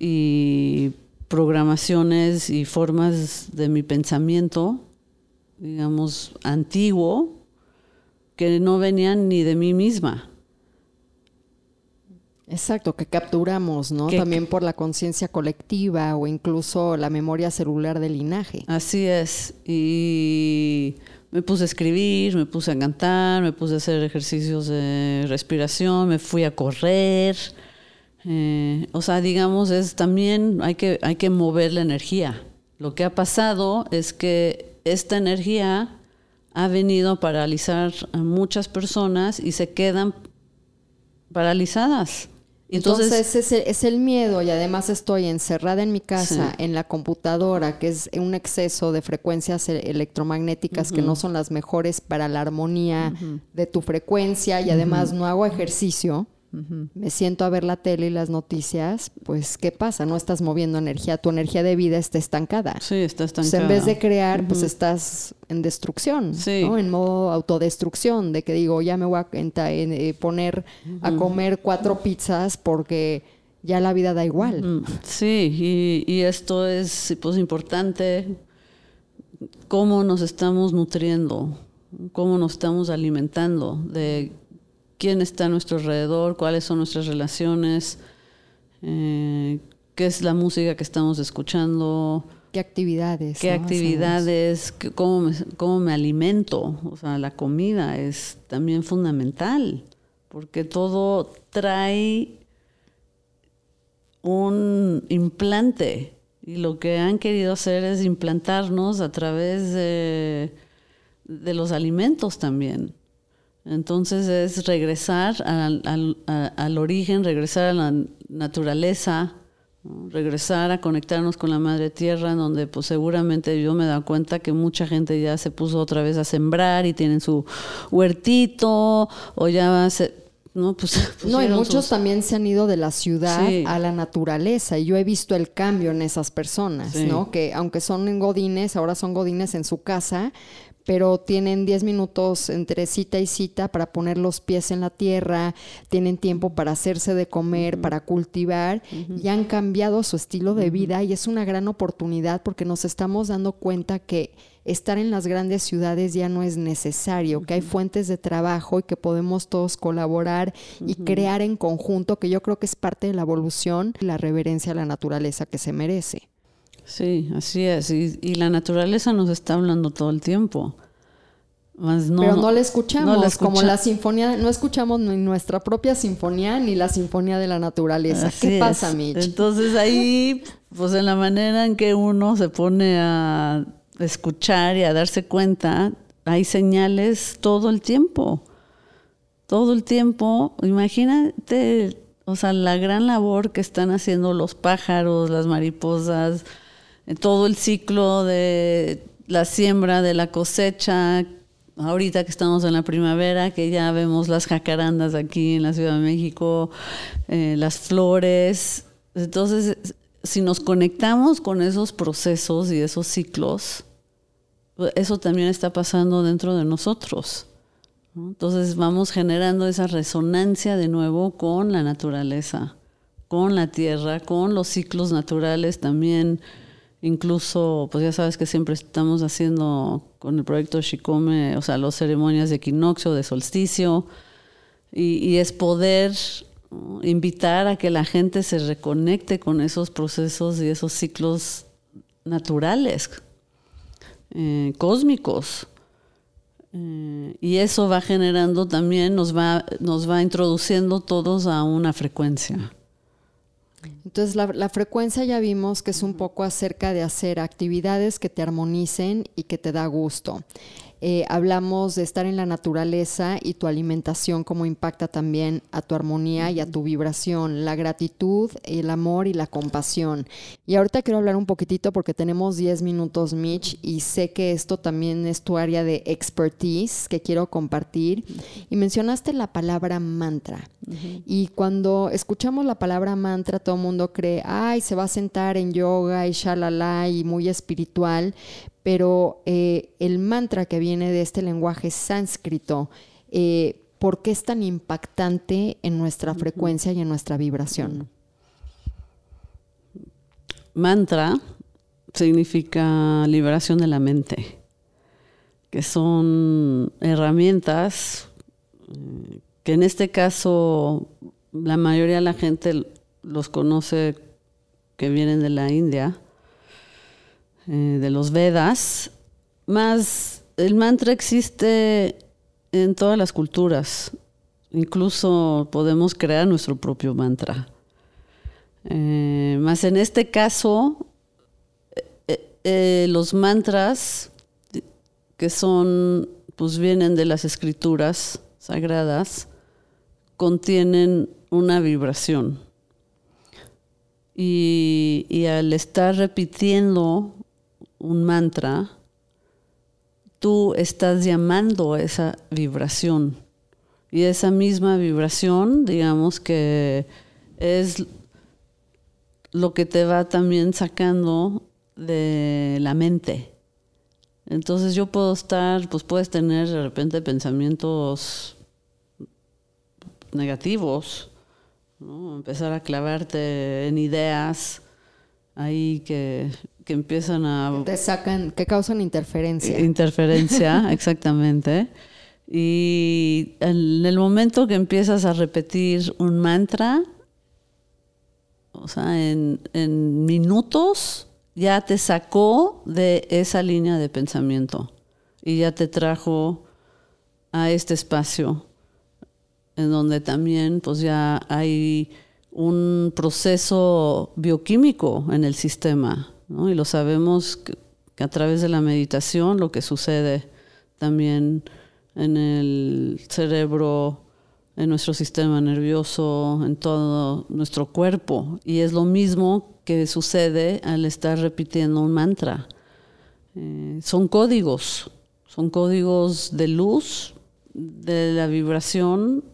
y programaciones y formas de mi pensamiento, digamos, antiguo, que no venían ni de mí misma. Exacto, que capturamos, ¿no? También por la conciencia colectiva o incluso la memoria celular del linaje. Así es. Y me puse a escribir, me puse a cantar, me puse a hacer ejercicios de respiración, me fui a correr. Eh, o sea, digamos, es también hay que, hay que mover la energía. Lo que ha pasado es que esta energía ha venido a paralizar a muchas personas y se quedan paralizadas. Entonces, es, el, miedo y además estoy encerrada en mi casa, en la computadora, que es un exceso de frecuencias e, electromagnéticas que no son las mejores para la armonía de tu frecuencia y además no hago ejercicio me siento a ver la tele y las noticias, pues ¿qué pasa? No estás moviendo energía, tu energía de vida está estancada. Sí, está estancada. en vez de crear, pues estás en destrucción, ¿no? En modo autodestrucción, de que digo, ya me voy a eh, poner a comer cuatro pizzas porque ya la vida da igual. Sí, y, y esto es pues importante, cómo nos estamos nutriendo, cómo nos estamos alimentando, de quién está a nuestro alrededor, cuáles son nuestras relaciones, eh, qué es la música que estamos escuchando. ¿Qué actividades? ¿Qué actividades? cómo, me, ¿Cómo me alimento? O sea, la comida es también fundamental, porque todo trae un implante y lo que han querido hacer es implantarnos a través de, de los alimentos también. Entonces es regresar al, origen, regresar a la naturaleza, regresar a conectarnos con la madre tierra, donde pues seguramente yo me he dado cuenta que mucha gente ya se puso otra vez a sembrar y tienen su huertito o ya se, no, pues, no, y muchos también se han ido de la ciudad a la naturaleza y yo he visto el cambio en esas personas, ¿no? Que aunque son godines, ahora son godines en su casa, pero tienen 10 minutos entre cita y cita para poner los pies en la tierra, tienen tiempo para hacerse de comer, para cultivar y han cambiado su estilo de vida y es una gran oportunidad porque nos estamos dando cuenta que estar en las grandes ciudades ya no es necesario, que hay fuentes de trabajo y que podemos todos colaborar y crear en conjunto, que yo creo que es parte de la evolución y la reverencia a la naturaleza que se merece. Sí, así es. Y, la naturaleza nos está hablando todo el tiempo. Pero no la escuchamos, como la sinfonía, no escuchamos ni nuestra propia sinfonía ni la sinfonía de la naturaleza. ¿Qué pasa, Mitch? Entonces ahí, pues en la manera en que uno se pone a escuchar y a darse cuenta, hay señales todo el tiempo. Todo el tiempo. Imagínate, o sea, la gran labor que están haciendo los pájaros, las mariposas, todo el ciclo de la siembra, de la cosecha, ahorita que estamos en la primavera, que ya vemos las jacarandas aquí en la Ciudad de México, eh, las flores. Entonces, si nos conectamos con esos procesos y esos ciclos, eso también está pasando dentro de nosotros. Entonces vamos generando esa resonancia de nuevo con la naturaleza, con la tierra, con los ciclos naturales también Incluso, pues ya sabes que siempre estamos haciendo con el proyecto Shikome, o sea, las ceremonias de equinoccio, de solsticio, y, es poder invitar a que la gente se reconecte con esos procesos y esos ciclos naturales, eh, cósmicos. Eh, y eso va generando también, nos va, nos va introduciendo todos a una frecuencia. Entonces la, frecuencia ya vimos que es un poco acerca de hacer actividades que te armonicen y que te da gusto. Eh, hablamos de estar en la naturaleza y tu alimentación, cómo impacta también a tu armonía y a tu vibración, la gratitud, el amor y la compasión. Y ahorita quiero hablar un poquitito porque tenemos 10 minutos, Mitch, y sé que esto también es tu área de expertise que quiero compartir. Y mencionaste la palabra mantra. Y cuando escuchamos la palabra mantra, todo el mundo cree, ay, se va a sentar en yoga y shalala y muy espiritual, pero eh, el mantra que viene de este lenguaje sánscrito, eh, ¿por qué es tan impactante en nuestra frecuencia y en nuestra vibración? Mantra significa liberación de la mente, que son herramientas eh, que en este caso la mayoría de la gente los conoce que vienen de la India, eh, de los Vedas, más el mantra existe en todas las culturas. Incluso podemos crear nuestro propio mantra. Eh, más en este caso, los mantras que son, pues vienen de las escrituras sagradas, contienen una vibración. Y, al estar repitiendo un mantra, tú estás llamando esa vibración. Y esa misma vibración, digamos que es lo que te va también sacando de la mente. Entonces yo puedo estar, pues puedes tener de repente pensamientos negativos, empezar a clavarte en ideas ahí que, que empiezan a... Te sacan, que causan interferencia. Interferencia, exactamente. Y en el momento que empiezas a repetir un mantra, o sea, en, en minutos, ya te sacó de esa línea de pensamiento y ya te trajo a este espacio en donde también pues ya hay un proceso bioquímico en el sistema, y lo sabemos que, a través de la meditación lo que sucede también en el cerebro, en nuestro sistema nervioso, en todo nuestro cuerpo, y es lo mismo que sucede al estar repitiendo un mantra. Eh, son códigos, son códigos de luz, de la vibración,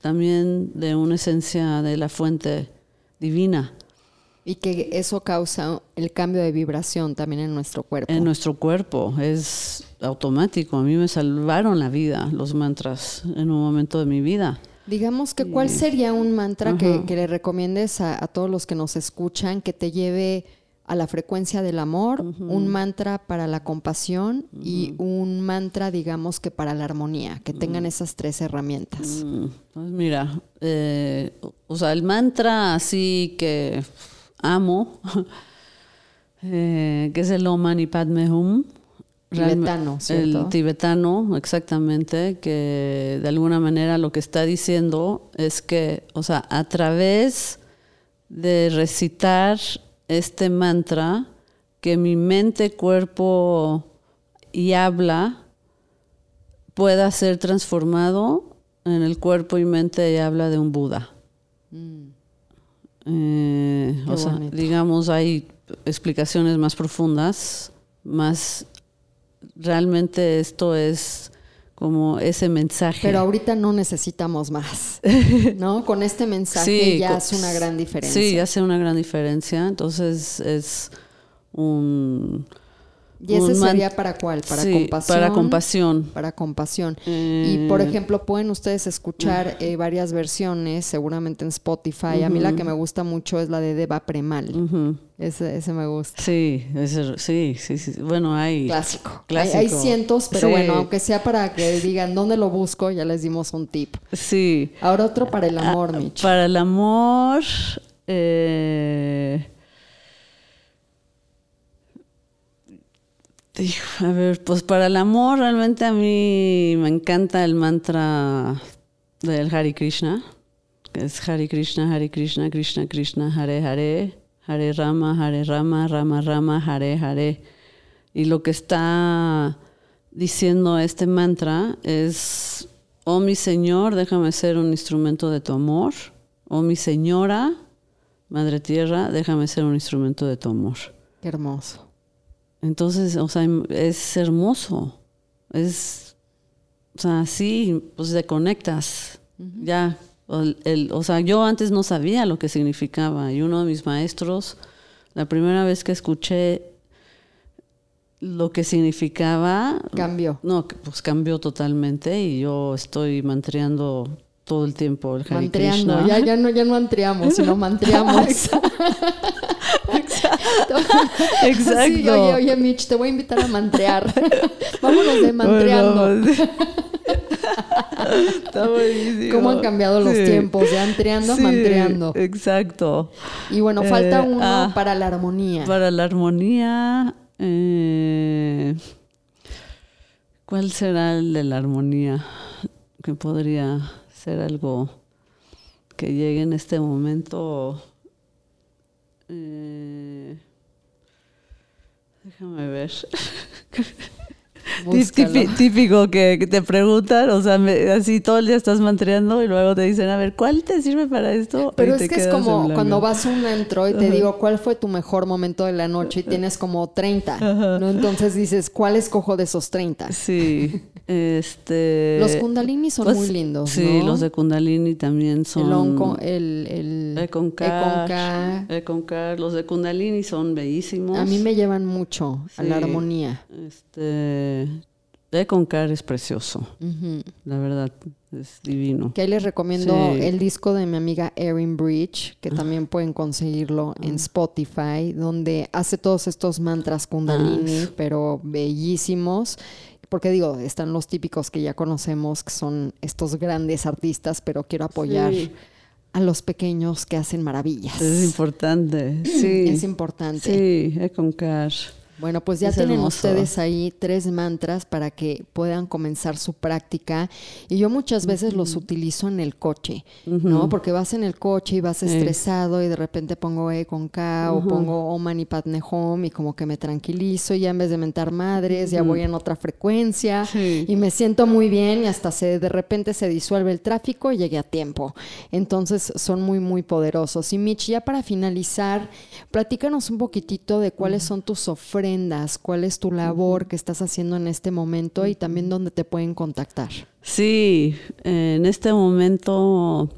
también de una esencia de la fuente divina. Y que eso causa el cambio de vibración también en nuestro cuerpo. En nuestro cuerpo, es automático. A mí me salvaron la vida los mantras en un momento de mi vida. Digamos que cuál sería un mantra que, le recomiendes a, todos los que nos escuchan que te lleve a la frecuencia del amor, un mantra para la compasión y un mantra, digamos que para la armonía, que tengan esas tres herramientas. Pues mira, eh, o sea, el mantra así que amo, eh, que es el Om Mani Padme Hum, Tibetano, El tibetano, exactamente, que de alguna manera lo que está diciendo es que, o sea, a través de recitar este mantra, que mi mente, cuerpo y habla pueda ser transformado en el cuerpo y mente y habla de un Buda. Mm. Eh, o sea, digamos, hay explicaciones más profundas, más realmente esto es como ese mensaje. Pero ahorita no necesitamos más, ¿no? Con este mensaje ya hace una gran diferencia. Sí, hace una gran diferencia. Entonces es un ¿Y ese sería para cuál? Para compasión. Para compasión. Para compasión. y por ejemplo, pueden ustedes escuchar eh, varias versiones, seguramente en Spotify. A mí la que me gusta mucho es la de Deva Premal. ese, ese, me gusta. Sí, sí, sí, sí, Bueno, hay. Clásico. Hay, cientos, pero bueno, aunque sea para que digan dónde lo busco, ya les dimos un tip. Sí. Ahora otro para el amor, ah, Mitch. Para el amor. Eh A ver, pues para el amor realmente a mí me encanta el mantra del Hari Krishna, que es Hari Krishna, Hari Krishna, Krishna Krishna, Hare Hare, Hare Rama, Hare Rama, Rama Rama, Hare Hare. Y lo que está diciendo este mantra es, oh mi Señor, déjame ser un instrumento de tu amor. Oh mi Señora, Madre Tierra, déjame ser un instrumento de tu amor. Qué hermoso. Entonces, o sea, es hermoso. Es, o sea, sí, pues te conectas. Ya, el, o sea, yo antes no sabía lo que significaba. Y uno de mis maestros, la primera vez que escuché lo que significaba... Cambió. No, pues cambió totalmente y yo estoy mantreando todo el tiempo el Hare Mantreando, ya, ya, no, ya no mantreamos, sino mantreamos. Exacto. Sí, oye, oye, Mitch, te voy a invitar a mantrear. Vámonos de mantreando. Está buenísimo. ¿Cómo han cambiado los Sí. tiempos? De antreando Sí, a mantreando. Exacto. Y bueno, falta Eh, uno ah, para la armonía. Para la armonía, eh, ¿cuál será el de la armonía? Que podría ser algo que llegue en este momento. Eh, déjame ver. Búscalo. Típi- Típico que, que te preguntan, o sea, me- así todo el día estás mantreando y luego te dicen, a ver, ¿cuál te sirve para esto? Pero Y es te que es como cuando vas a un antro y te Ajá. digo, ¿cuál fue tu mejor momento de la noche? Y tienes como 30, ¿no? Entonces dices, ¿cuál escojo de esos 30? Sí, este... Los kundalini son pues, muy lindos, Sí, ¿no? los de Kundalini también son... El onco, el... el Econcar, Econcar. Los de Kundalini son bellísimos. A mí me llevan mucho a la armonía. Este... Econcar es precioso, la verdad, es divino. Que ahí les recomiendo Sí. el disco de mi amiga Erin Bridge, que también pueden conseguirlo en Spotify, donde hace todos estos mantras kundalini, Ah. pero bellísimos. Porque digo, están los típicos que ya conocemos, que son estos grandes artistas, pero quiero apoyar Sí. a los pequeños que hacen maravillas. Es importante, sí. Es importante. Sí, Econcar. Bueno, pues ya Es tienen hermoso. ustedes ahí tres mantras para que puedan comenzar su práctica. Y yo muchas veces los utilizo en el coche, ¿no? Porque vas en el coche y vas estresado y de repente pongo E con K o pongo Om Mani Padme Hum y como que me tranquilizo y ya en vez de mentar madres ya voy en otra frecuencia Sí. y me siento muy bien y hasta se de repente se disuelve el tráfico y llegué a tiempo. Entonces son muy muy poderosos. Y Mitch, ya para finalizar, platícanos un poquitito de cuáles son tus ofrendas, cuál es tu labor que estás haciendo en este momento y también dónde te pueden contactar. Sí, en este momento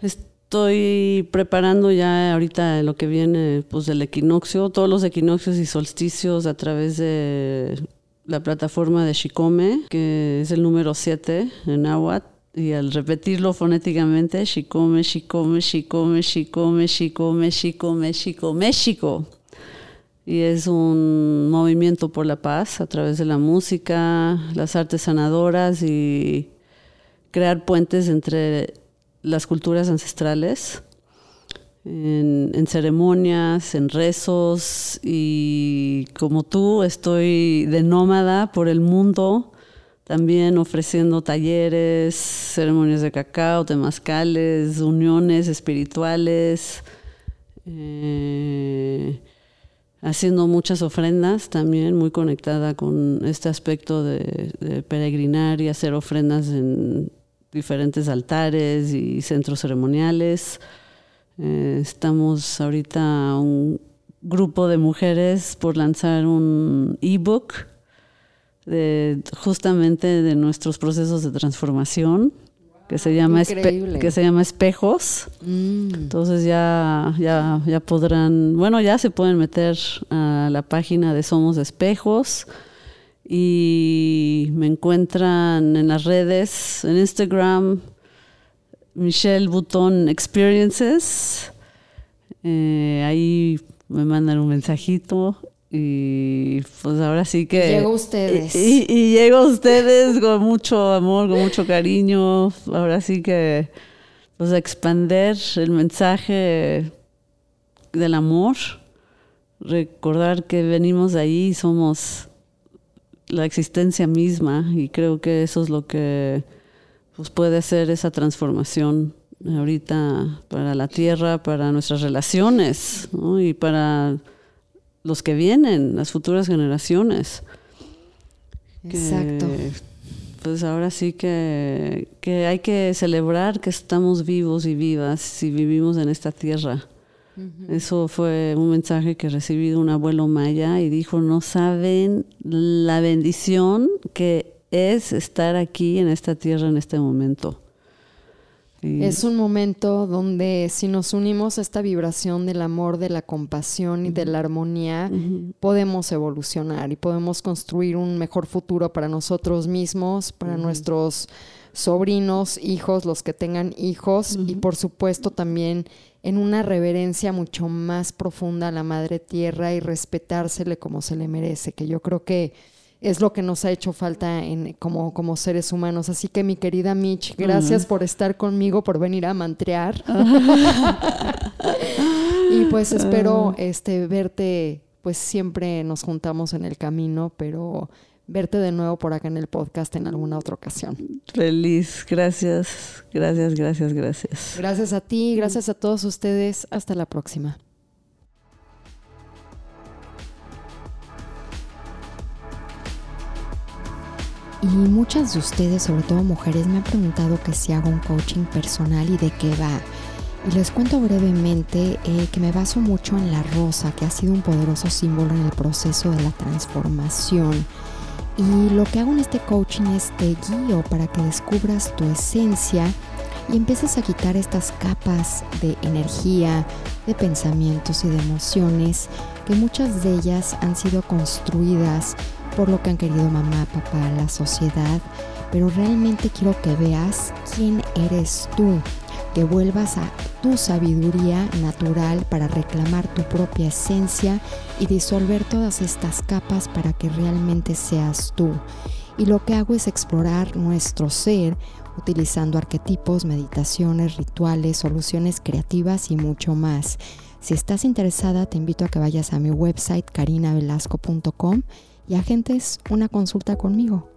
estoy preparando ya ahorita lo que viene pues del equinoccio, todos los equinoccios y solsticios a través de la plataforma de Shikome, que es el número 7 en náhuatl. Y al repetirlo fonéticamente, Shikome, Shikome, Shikome, Shikome, Shikome, Shikome, Shikome, Shiko. Y es un movimiento por la paz a través de la música, las artes sanadoras y crear puentes entre las culturas ancestrales, en, ceremonias, en rezos y como tú estoy de nómada por el mundo, también ofreciendo talleres, ceremonias de cacao, temazcales, uniones espirituales. eh, haciendo muchas ofrendas también, muy conectada con este aspecto de, peregrinar y hacer ofrendas en diferentes altares y centros ceremoniales. Eh, estamos ahorita un grupo de mujeres por lanzar un ebook de justamente de nuestros procesos de transformación que se llama espe- que se llama espejos. Mm. Entonces ya, ya, ya podrán, bueno, ya se pueden meter a la página de Somos Espejos y me encuentran en las redes, en Instagram, Michelle Button Experiences. Eh, ahí me mandan un mensajito y pues ahora sí que... Llego a ustedes. Y, y- y llego a ustedes con mucho amor, con mucho cariño. Ahora sí que pues a expander el mensaje del amor, recordar que venimos de ahí y somos la existencia misma y creo que eso es lo que pues, puede hacer esa transformación ahorita para la tierra, para nuestras relaciones ¿no? y para los que vienen, las futuras generaciones. que, Exacto. pues ahora sí que, que hay que celebrar que estamos vivos y vivas y vivimos en esta tierra. Eso fue un mensaje que recibí de un abuelo maya y dijo, no saben la bendición que es estar aquí en esta tierra en este momento. Es un momento donde si nos unimos a esta vibración del amor, de la compasión y de la armonía, podemos evolucionar y podemos construir un mejor futuro para nosotros mismos, para nuestros sobrinos, hijos, los que tengan hijos y por supuesto también en una reverencia mucho más profunda a la Madre Tierra y respetársele como se le merece, que yo creo que es lo que nos ha hecho falta en, como, como seres humanos. Así que mi querida Mitch, gracias por estar conmigo, por venir a mantrear. y pues espero ah. este, verte, pues siempre nos juntamos en el camino, pero verte de nuevo por acá en el podcast en alguna otra ocasión. Feliz, gracias, gracias, gracias, gracias. Gracias a ti, gracias a todos ustedes. Hasta la próxima. Y muchas de ustedes, sobre todo mujeres, me han preguntado que si hago un coaching personal y de qué va. Y les cuento brevemente eh, que me baso mucho en la rosa, que ha sido un poderoso símbolo en el proceso de la transformación. Y lo que hago en este coaching es te guío para que descubras tu esencia y empieces a quitar estas capas de energía, de pensamientos y de emociones que muchas de ellas han sido construidas por lo que han querido mamá, papá, la sociedad, pero realmente quiero que veas quién eres tú, que vuelvas a tu sabiduría natural para reclamar tu propia esencia y disolver todas estas capas para que realmente seas tú. Y lo que hago es explorar nuestro ser utilizando arquetipos, meditaciones, rituales, soluciones creativas y mucho más. Si estás interesada, te invito a que vayas a mi website carinavelasco.com y agentes una consulta conmigo.